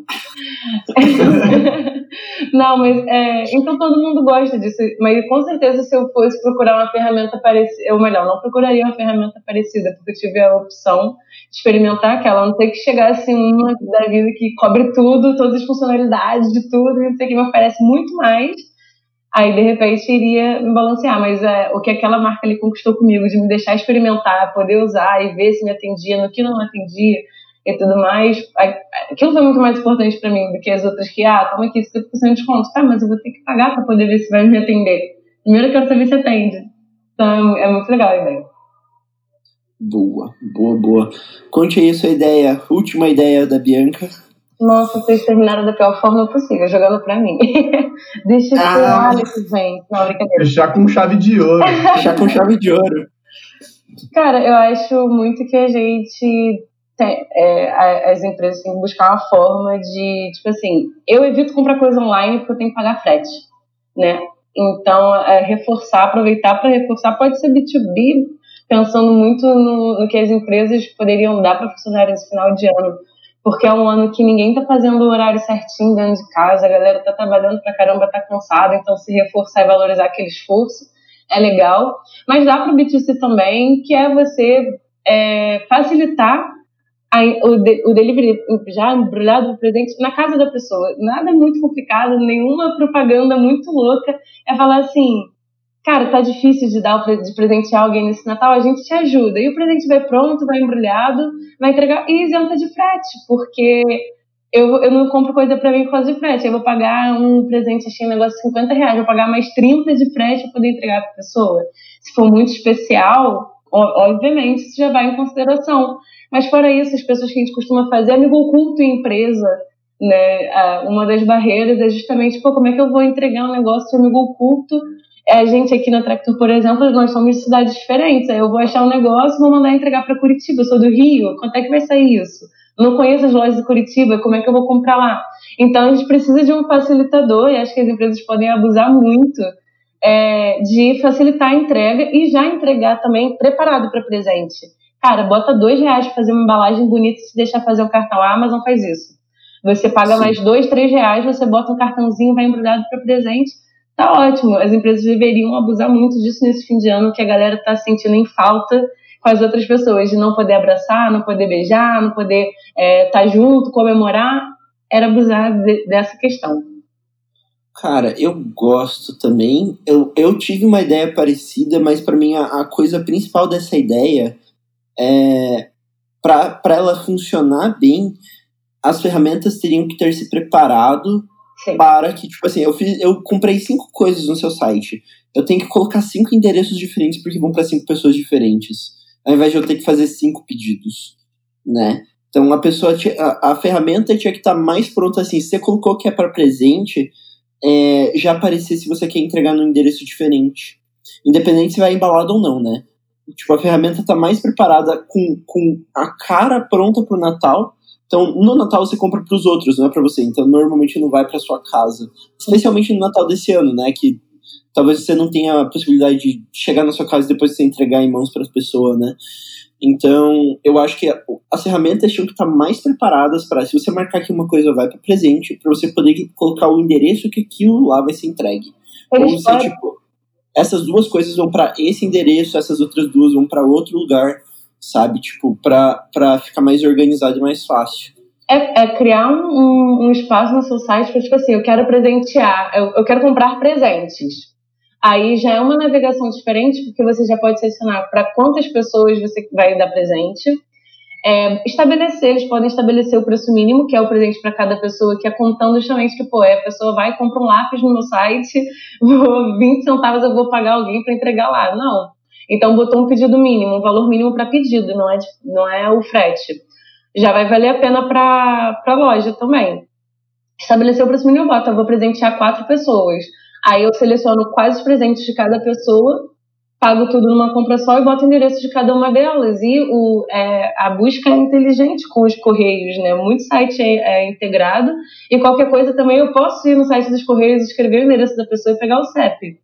não, mas. É, então todo mundo gosta disso, mas com certeza certeza, se eu fosse procurar uma ferramenta parecida, ou melhor, não procuraria uma ferramenta parecida, porque eu tive a opção de experimentar aquela, não ter que chegar assim uma da vida que cobre tudo, todas as funcionalidades de tudo, e não sei que me oferece muito mais. Aí, de repente, iria me balancear. Mas é, o que aquela marca ali conquistou comigo, de me deixar experimentar, poder usar e ver se me atendia, no que não me atendia e tudo mais, aquilo foi muito mais importante para mim do que as outras que, ah, toma aqui 50% de desconto. Tá, mas eu vou ter que pagar para poder ver se vai me atender. Primeiro eu quero saber se atende. Então é muito legal a ideia. Boa, boa, boa. Conte aí a sua ideia, última ideia da Bianca. Nossa, vocês terminaram da pior forma possível, jogando pra mim. <laughs> Deixa eu ah. Alex, gente. Não, brincadeira. Fechar com chave de ouro. <laughs> Fechar com chave de ouro. Cara, eu acho muito que a gente tem, é, as empresas têm que buscar uma forma de, tipo assim, eu evito comprar coisa online porque eu tenho que pagar frete, né? Então, é, reforçar, aproveitar para reforçar, pode ser B2B, pensando muito no, no que as empresas poderiam dar para funcionários no final de ano, porque é um ano que ninguém está fazendo o horário certinho dentro de casa, a galera está trabalhando para caramba, está cansada, então se reforçar e valorizar aquele esforço é legal. Mas dá para o B2C também, que é você é, facilitar o, de, o delivery já embrulhado do presente na casa da pessoa. Nada muito complicado, nenhuma propaganda muito louca. É falar assim, cara, tá difícil de dar de presentear alguém nesse Natal, a gente te ajuda. E o presente vai pronto, vai embrulhado, vai entregar e isenta de frete, porque eu, eu não compro coisa para mim por causa de frete. Eu vou pagar um presente, achei um negócio de 50 reais, vou pagar mais 30 de frete para poder entregar para pessoa. Se for muito especial, obviamente isso já vai em consideração. Mas fora isso, as pessoas que a gente costuma fazer, amigo oculto em empresa, né? Uma das barreiras é justamente, pô, como é que eu vou entregar um negócio de amigo oculto? É, a gente aqui na Tractor, por exemplo, nós somos de cidades diferentes. Aí eu vou achar um negócio vou mandar entregar para Curitiba. Eu sou do Rio, quanto é que vai sair isso? Não conheço as lojas de Curitiba, como é que eu vou comprar lá? Então a gente precisa de um facilitador e acho que as empresas podem abusar muito é, de facilitar a entrega e já entregar também preparado para presente. Cara, bota dois reais pra fazer uma embalagem bonita e se deixar fazer o cartão. A Amazon faz isso. Você paga Sim. mais dois, três reais, você bota um cartãozinho, vai embrulhado para presente, tá ótimo. As empresas deveriam abusar muito disso nesse fim de ano, que a galera tá sentindo em falta com as outras pessoas, de não poder abraçar, não poder beijar, não poder estar é, tá junto, comemorar, era abusar de, dessa questão. Cara, eu gosto também. Eu, eu tive uma ideia parecida, mas para mim a, a, coisa principal dessa ideia é para ela funcionar bem, as ferramentas teriam que ter se preparado Sim. para que, tipo assim, eu, fiz, eu comprei cinco coisas no seu site. Eu tenho que colocar cinco endereços diferentes porque vão para cinco pessoas diferentes ao invés de eu ter que fazer cinco pedidos, né? Então a pessoa, a, a ferramenta tinha que estar tá mais pronta assim. Se você colocou que é para presente, é, já aparecer se você quer entregar num endereço diferente, independente se vai embalado ou não, né? Tipo a ferramenta está mais preparada com, com a cara pronta para o Natal. Então no Natal você compra para os outros, não é para você. Então normalmente não vai para sua casa, especialmente no Natal desse ano, né? Que talvez você não tenha a possibilidade de chegar na sua casa e depois você entregar em mãos para as pessoas, né? Então, eu acho que as ferramentas tinham que estar mais preparadas para, se você marcar que uma coisa vai para presente, para você poder colocar o endereço que aquilo lá vai ser entregue. Ou você, tipo, essas duas coisas vão para esse endereço, essas outras duas vão para outro lugar, sabe? Tipo, para ficar mais organizado e mais fácil. É, é criar um, um, espaço no seu site para, tipo assim, eu quero presentear, eu, eu quero comprar presentes Aí já é uma navegação diferente, porque você já pode selecionar para quantas pessoas você vai dar presente. É, estabelecer, eles podem estabelecer o preço mínimo, que é o presente para cada pessoa, que é contando justamente que, pô, é, a pessoa vai compra um lápis no meu site, <laughs> vou, 20 centavos eu vou pagar alguém para entregar lá. Não. Então botou um pedido mínimo, um valor mínimo para pedido, não é, não é o frete. Já vai valer a pena para a loja também. Estabelecer o preço mínimo, bota, vou presentear quatro pessoas Aí eu seleciono quais os presentes de cada pessoa, pago tudo numa compra só e boto o endereço de cada uma delas. E o, é, a busca é inteligente com os correios, né? Muito site é, é, integrado e qualquer coisa também eu posso ir no site dos correios, escrever o endereço da pessoa e pegar o CEP.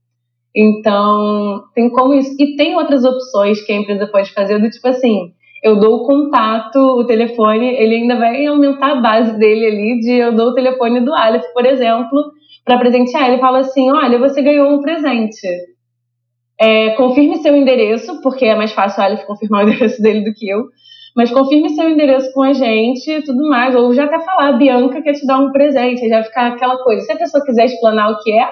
Então, tem como isso. E tem outras opções que a empresa pode fazer, do tipo assim, eu dou o contato, o telefone, ele ainda vai aumentar a base dele ali de eu dou o telefone do Aleph, por exemplo, para presentear. Ele fala assim: olha, você ganhou um presente. É, confirme seu endereço, porque é mais fácil o Aleph confirmar o <laughs> endereço dele do que eu. Mas confirme seu endereço com a gente e tudo mais. Ou já até falar, a Bianca quer te dar um presente. Já ficar aquela coisa. Se a pessoa quiser explanar o que é,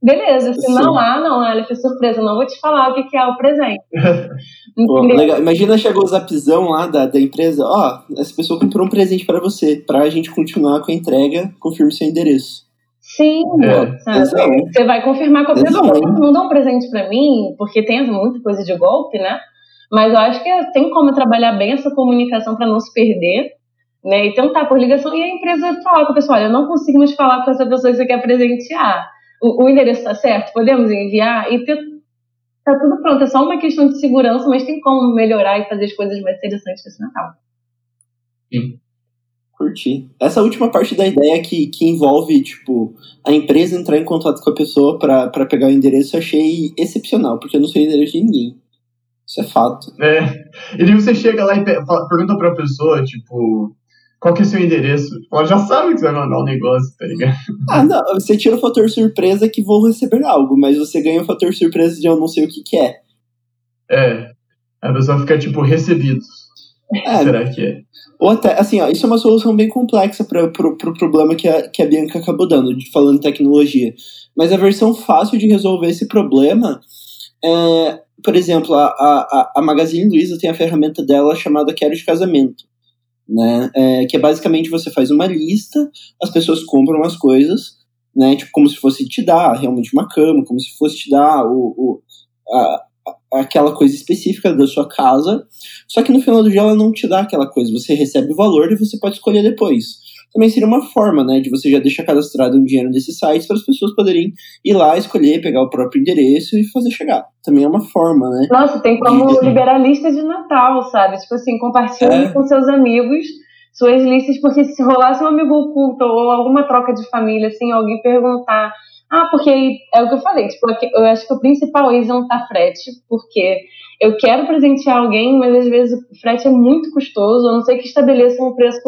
beleza. Se não, ah, não, Aleph, é surpresa. Não vou te falar o que é o presente. <laughs> Pô, Imagina chegou o zapzão lá da, da empresa. Ó, oh, essa pessoa comprou um presente para você. Pra gente continuar com a entrega, confirme seu endereço. Sim, é, você vai confirmar com a pessoa. Não dá um presente para mim, porque tem muita coisa de golpe, né? Mas eu acho que tem como trabalhar bem essa comunicação para não se perder, né? E tentar por ligação e a empresa falar com a pessoa: olha, eu não consigo mais falar com essa pessoa que você quer presentear. O, o endereço está certo? Podemos enviar? E ter, tá tudo pronto. É só uma questão de segurança, mas tem como melhorar e fazer as coisas mais interessantes nesse Natal. Sim. Curti. Essa última parte da ideia que, que envolve, tipo, a empresa entrar em contato com a pessoa para pegar o endereço, eu achei excepcional, porque eu não sei o endereço de ninguém. Isso é fato. É. E você chega lá e pergunta pra pessoa, tipo, qual que é o seu endereço? Ela já sabe que você vai mandar um negócio, tá ligado? Ah, não. Você tira o fator surpresa que vou receber algo, mas você ganha o fator surpresa de eu não sei o que, que é. É. A pessoa fica, tipo, recebidos. É, Será que é? Ou até, assim, ó, isso é uma solução bem complexa para o pro, pro problema que a, que a Bianca acabou dando, de falando tecnologia. Mas a versão fácil de resolver esse problema é, por exemplo, a, a, a Magazine Luiza tem a ferramenta dela chamada Quero de Casamento. Né? É, que é basicamente você faz uma lista, as pessoas compram as coisas, né? Tipo, como se fosse te dar realmente uma cama, como se fosse te dar o, o a, aquela coisa específica da sua casa, só que no final do dia ela não te dá aquela coisa, você recebe o valor e você pode escolher depois. Também seria uma forma, né, de você já deixar cadastrado um dinheiro nesses sites para as pessoas poderem ir lá, escolher, pegar o próprio endereço e fazer chegar. Também é uma forma, né? Nossa, tem como de... liberar lista de Natal, sabe? Tipo assim, compartilhe é. com seus amigos suas listas, porque se rolasse um amigo oculto ou alguma troca de família, assim, alguém perguntar ah, porque é o que eu falei, tipo, eu acho que o principal é não tá frete, porque eu quero presentear alguém, mas às vezes o frete é muito custoso, a não sei que estabeleça um preço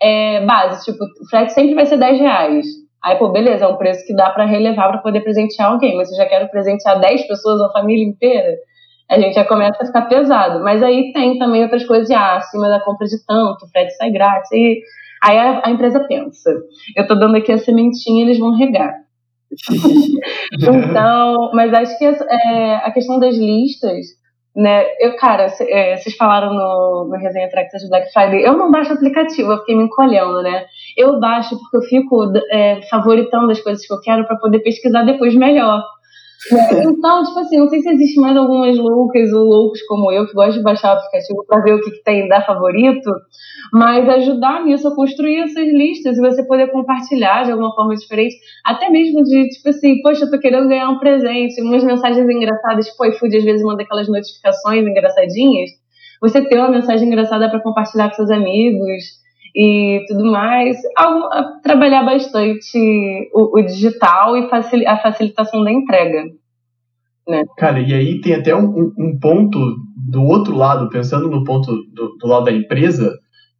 é, base, tipo, o frete sempre vai ser 10 reais. Aí, pô, beleza, é um preço que dá para relevar para poder presentear alguém, mas se eu já quero presentear 10 pessoas, a família inteira, a gente já começa a ficar pesado. Mas aí tem também outras coisas, ah, acima da compra de tanto, frete sai grátis, e aí a, a empresa pensa, eu tô dando aqui a sementinha, eles vão regar. <laughs> então, mas acho que é, a questão das listas né? Eu, cara, é, vocês falaram no, no Resenha Tractas de Black Friday, eu não baixo aplicativo, eu fiquei me encolhendo, né? Eu baixo porque eu fico é, favoritando as coisas que eu quero para poder pesquisar depois melhor. Então, tipo assim, não sei se existe mais algumas loucas ou loucos como eu que gostam de baixar o aplicativo para ver o que, que tem da favorito, mas ajudar nisso a construir essas listas e você poder compartilhar de alguma forma diferente, até mesmo de tipo assim, poxa, eu tô querendo ganhar um presente, umas mensagens engraçadas, tipo, iFood às vezes manda aquelas notificações engraçadinhas. Você ter uma mensagem engraçada para compartilhar com seus amigos e tudo mais, trabalhar bastante o, o digital e facil, a facilitação da entrega. Né? Cara, e aí tem até um, um ponto do outro lado, pensando no ponto do, do, lado da empresa,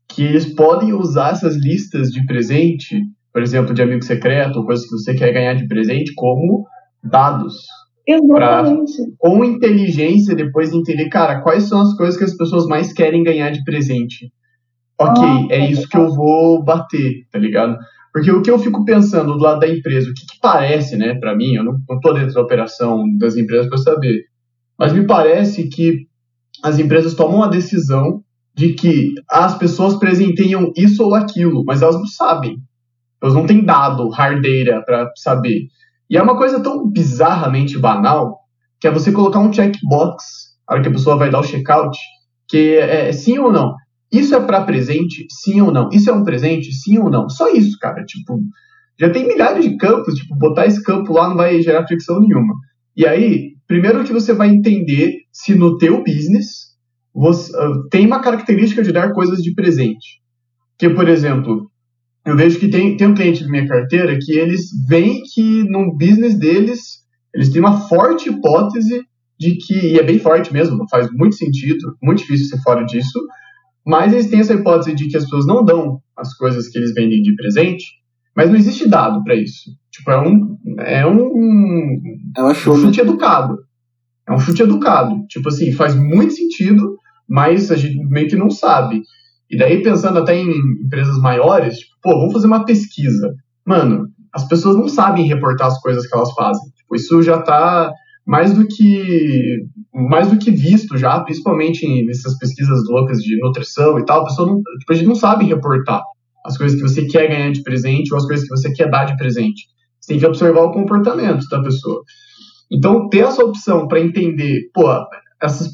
que eles podem usar essas listas de presente, por exemplo, de amigo secreto, ou coisas que você quer ganhar de presente, como dados. Exatamente. Pra, com inteligência, depois entender, cara, quais são as coisas que as pessoas mais querem ganhar de presente ok, é isso que eu vou bater, tá ligado? Porque o que eu fico pensando do lado da empresa, o que, que parece, né, para mim, eu não, não tô dentro da operação das empresas para saber, mas me parece que as empresas tomam a decisão de que as pessoas presenteiam isso ou aquilo, mas elas não sabem. Elas não têm dado, hard data para saber. E é uma coisa tão bizarramente banal que é você colocar um checkbox na hora que a pessoa vai dar o checkout, que é, é sim ou não. Isso é para presente, sim ou não? Isso é um presente, sim ou não? Só isso, cara. Tipo, já tem milhares de campos, tipo, botar esse campo lá não vai gerar fricção nenhuma. E aí, primeiro que você vai entender se no teu business você, uh, tem uma característica de dar coisas de presente. Que, por exemplo, eu vejo que tem, tem um cliente da minha carteira que eles veem que no business deles, eles têm uma forte hipótese de que, e é bem forte mesmo, faz muito sentido, muito difícil ser fora disso, mas eles têm essa hipótese de que as pessoas não dão as coisas que eles vendem de presente, mas não existe dado para isso. Tipo, é um. É um. É um chute educado. É um chute educado. Tipo assim, faz muito sentido, mas a gente meio que não sabe. E daí, pensando até em empresas maiores, tipo, pô, vamos fazer uma pesquisa. Mano, as pessoas não sabem reportar as coisas que elas fazem. Tipo, isso já tá mais do que mais do que visto já, principalmente nessas pesquisas loucas de nutrição e tal, a pessoa não, tipo, a gente não sabe reportar as coisas que você quer ganhar de presente ou as coisas que você quer dar de presente. Você tem que observar o comportamento da pessoa. Então, ter essa opção para entender, pô, essas,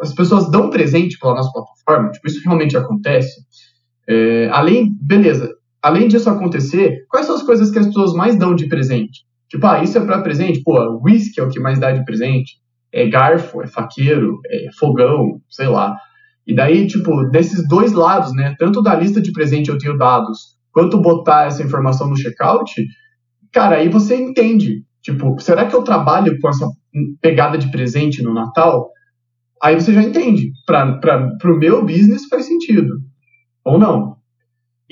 as pessoas dão presente pela nossa plataforma, tipo, isso realmente acontece. É, além, beleza, além disso acontecer, quais são as coisas que as pessoas mais dão de presente? Tipo, ah, isso é para presente? Pô, whisky é o que mais dá de presente. É garfo, é faqueiro, é fogão, sei lá. E daí, tipo, desses dois lados, né? Tanto da lista de presente eu tenho dados, quanto botar essa informação no checkout, cara, aí você entende. Tipo, será que eu trabalho com essa pegada de presente no Natal? Aí você já entende. Para o meu business faz sentido. Ou não.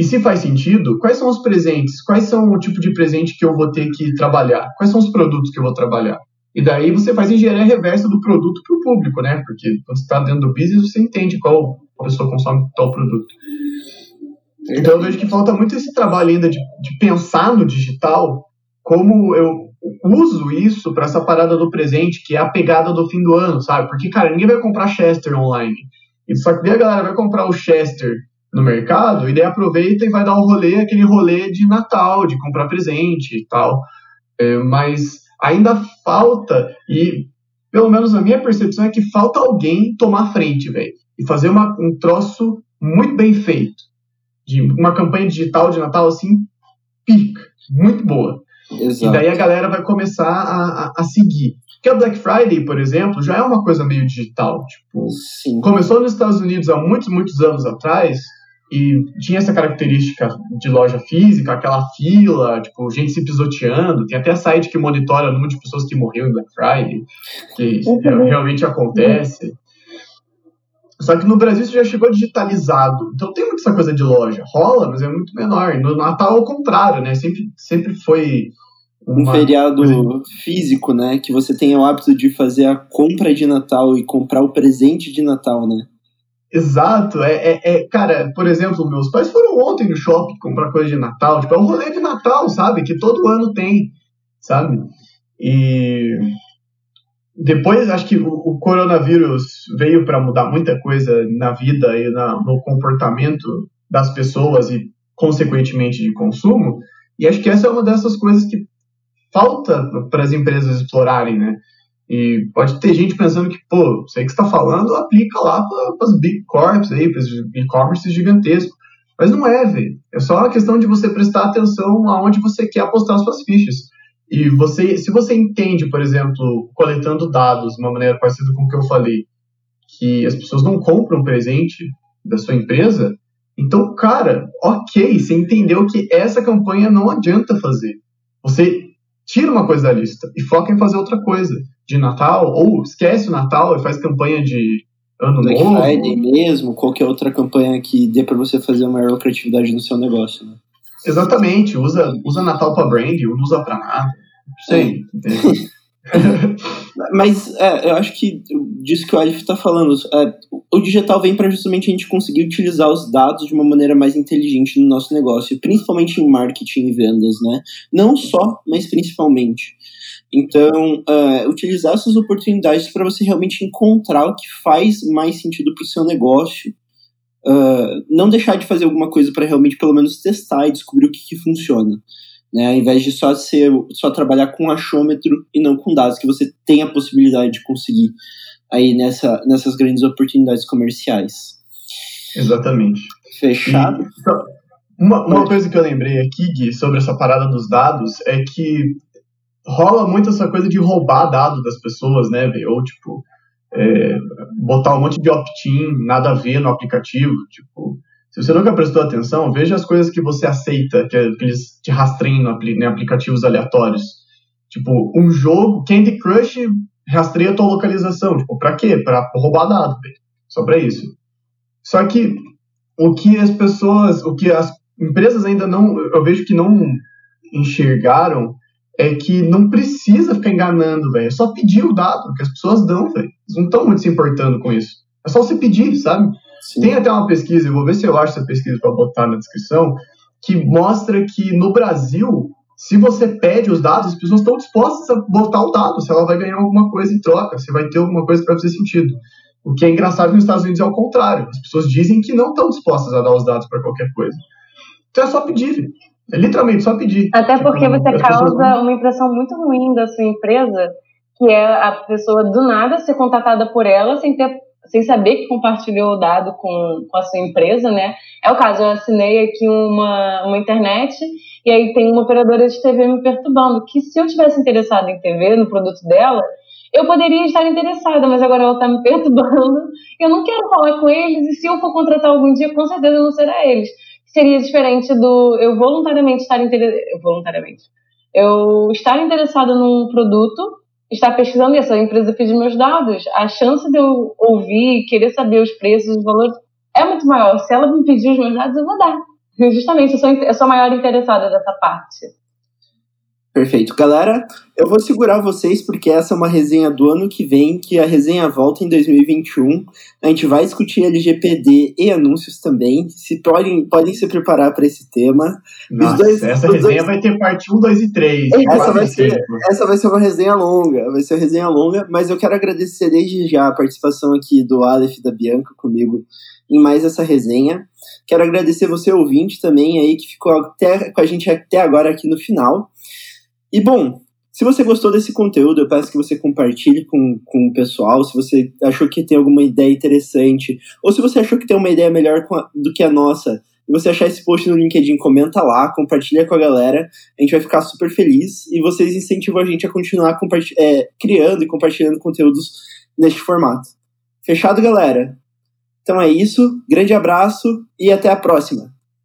E se faz sentido, quais são os presentes? Quais são o tipo de presente que eu vou ter que trabalhar? Quais são os produtos que eu vou trabalhar? E daí você faz engenharia reversa do produto para o público, né? Porque quando você está dentro do business, você entende qual a pessoa consome tal produto. Então eu vejo que falta muito esse trabalho ainda de, de pensar no digital, como eu uso isso para essa parada do presente, que é a pegada do fim do ano, sabe? Porque, cara, ninguém vai comprar Chester online. Só que a galera vai comprar o Chester no mercado, e daí aproveita e vai dar um rolê, aquele rolê de Natal, de comprar presente e tal. É, mas ainda falta, e pelo menos a minha percepção é que falta alguém tomar frente, velho, e fazer uma, um troço muito bem feito. De uma campanha digital de Natal, assim, pica, muito boa. Exato. E daí a galera vai começar a, a, a seguir. Porque a Black Friday, por exemplo, já é uma coisa meio digital. Tipo, Sim. começou nos Estados Unidos há muitos, muitos anos atrás, e tinha essa característica de loja física, aquela fila, tipo, gente se pisoteando, tem até site que monitora o número de pessoas que morreram em Black Friday, que uhum. realmente acontece. Só que no Brasil isso já chegou digitalizado. Então tem muita essa coisa de loja. Rola, mas é muito menor. No Natal, ao contrário, né? Sempre, sempre foi. Uma... Um feriado físico, né? Que você tem o hábito de fazer a compra de Natal e comprar o presente de Natal, né? Exato, é, é, é, cara, por exemplo, meus pais foram ontem no shopping comprar coisa de Natal, tipo, é um rolê de Natal, sabe, que todo ano tem, sabe, e depois acho que o, o coronavírus veio para mudar muita coisa na vida e na, no comportamento das pessoas e consequentemente de consumo, e acho que essa é uma dessas coisas que falta para as empresas explorarem, né, e pode ter gente pensando que, pô, aí que está falando aplica lá para as big corps aí, para os e-commerce gigantescos. Mas não é, velho. É só uma questão de você prestar atenção aonde você quer apostar suas fichas. E você, se você entende, por exemplo, coletando dados de uma maneira parecida com o que eu falei, que as pessoas não compram presente da sua empresa, então, cara, ok, você entendeu que essa campanha não adianta fazer. Você tira uma coisa da lista e foca em fazer outra coisa de Natal, ou esquece o Natal e faz campanha de Ano Black Novo. Friday mesmo, qualquer outra campanha que dê para você fazer uma maior criatividade no seu negócio, né? Exatamente, usa, usa Natal para brand, não usa para nada. Sei. <laughs> Mas é, eu acho que disso que o Alif está falando, é, o digital vem para justamente a gente conseguir utilizar os dados de uma maneira mais inteligente no nosso negócio, principalmente em marketing e vendas, né? Não só, mas principalmente. Então, uh, utilizar essas oportunidades para você realmente encontrar o que faz mais sentido para o seu negócio. Uh, não deixar de fazer alguma coisa para realmente, pelo menos, testar e descobrir o que, que funciona. Né? Ao invés de só, ser, só trabalhar com achômetro e não com dados que você tem a possibilidade de conseguir aí nessa, nessas grandes oportunidades comerciais. Exatamente. Fechado? E, uma, uma coisa que eu lembrei aqui, Gui, sobre essa parada dos dados é que rola muito essa coisa de roubar dado das pessoas, né, velho? Ou, tipo, é, botar um monte de opt-in, nada a ver no aplicativo. Tipo, se você nunca prestou atenção, veja as coisas que você aceita, que, é, que eles te rastreiam no, em aplicativos aleatórios. Tipo, um jogo, Candy Crush rastreia a tua localização. Tipo, pra quê? Pra roubar dado, velho. Só pra isso. Só que o que as pessoas, o que as empresas ainda não, eu vejo que não enxergaram é que não precisa ficar enganando, velho. É só pedir o dado que as pessoas dão, velho. Eles não estão muito se importando com isso. É só você pedir, sabe? Sim. Tem até uma pesquisa, eu vou ver se eu acho essa pesquisa para botar na descrição, que mostra que no Brasil, se você pede os dados, as pessoas estão dispostas a botar o dado, se ela vai ganhar alguma coisa em troca, se vai ter alguma coisa para fazer sentido. O que é engraçado nos Estados Unidos é o contrário. As pessoas dizem que não estão dispostas a dar os dados para qualquer coisa. Então é só pedir. É literalmente só pedir. Até tipo, porque você causa pessoas... uma impressão muito ruim da sua empresa, que é a pessoa do nada ser contatada por ela sem ter sem saber que compartilhou o dado com, com a sua empresa, né? É o caso, eu assinei aqui uma, uma internet e aí tem uma operadora de TV me perturbando, que se eu tivesse interessado em TV, no produto dela, eu poderia estar interessada, mas agora ela está me <laughs> perturbando, eu não quero falar com eles, e se eu for contratar algum dia, com certeza não será eles seria diferente do eu voluntariamente estar interessado. Voluntariamente. Eu estar interessado num produto, estar pesquisando isso, a empresa pedir meus dados, a chance de eu ouvir, querer saber os preços, os valores, é muito maior. Se ela me pedir os meus dados, eu vou dar. <laughs> Justamente, eu sou, eu sou a maior interessada dessa parte. Perfeito. Galera, eu vou segurar vocês porque essa é uma resenha do ano que vem, que a resenha volta em 2021. A gente vai discutir LGPD e anúncios também. Se podem, podem se preparar para esse tema. Nossa, dois, essa resenha dois... vai ter parte 1, 2 e 3. Essa vai, ser, essa vai ser uma resenha longa, vai ser uma resenha longa, mas eu quero agradecer desde já a participação aqui do Aleph e da Bianca comigo em mais essa resenha. Quero agradecer você, ouvinte, também aí, que ficou até, com a gente até agora aqui no final. E bom, se você gostou desse conteúdo, eu peço que você compartilhe com, com o pessoal. Se você achou que tem alguma ideia interessante, ou se você achou que tem uma ideia melhor a, do que a nossa, e você achar esse post no LinkedIn, comenta lá, compartilha com a galera. A gente vai ficar super feliz e vocês incentivam a gente a continuar é, criando e compartilhando conteúdos neste formato. Fechado, galera? Então é isso. Grande abraço e até a próxima.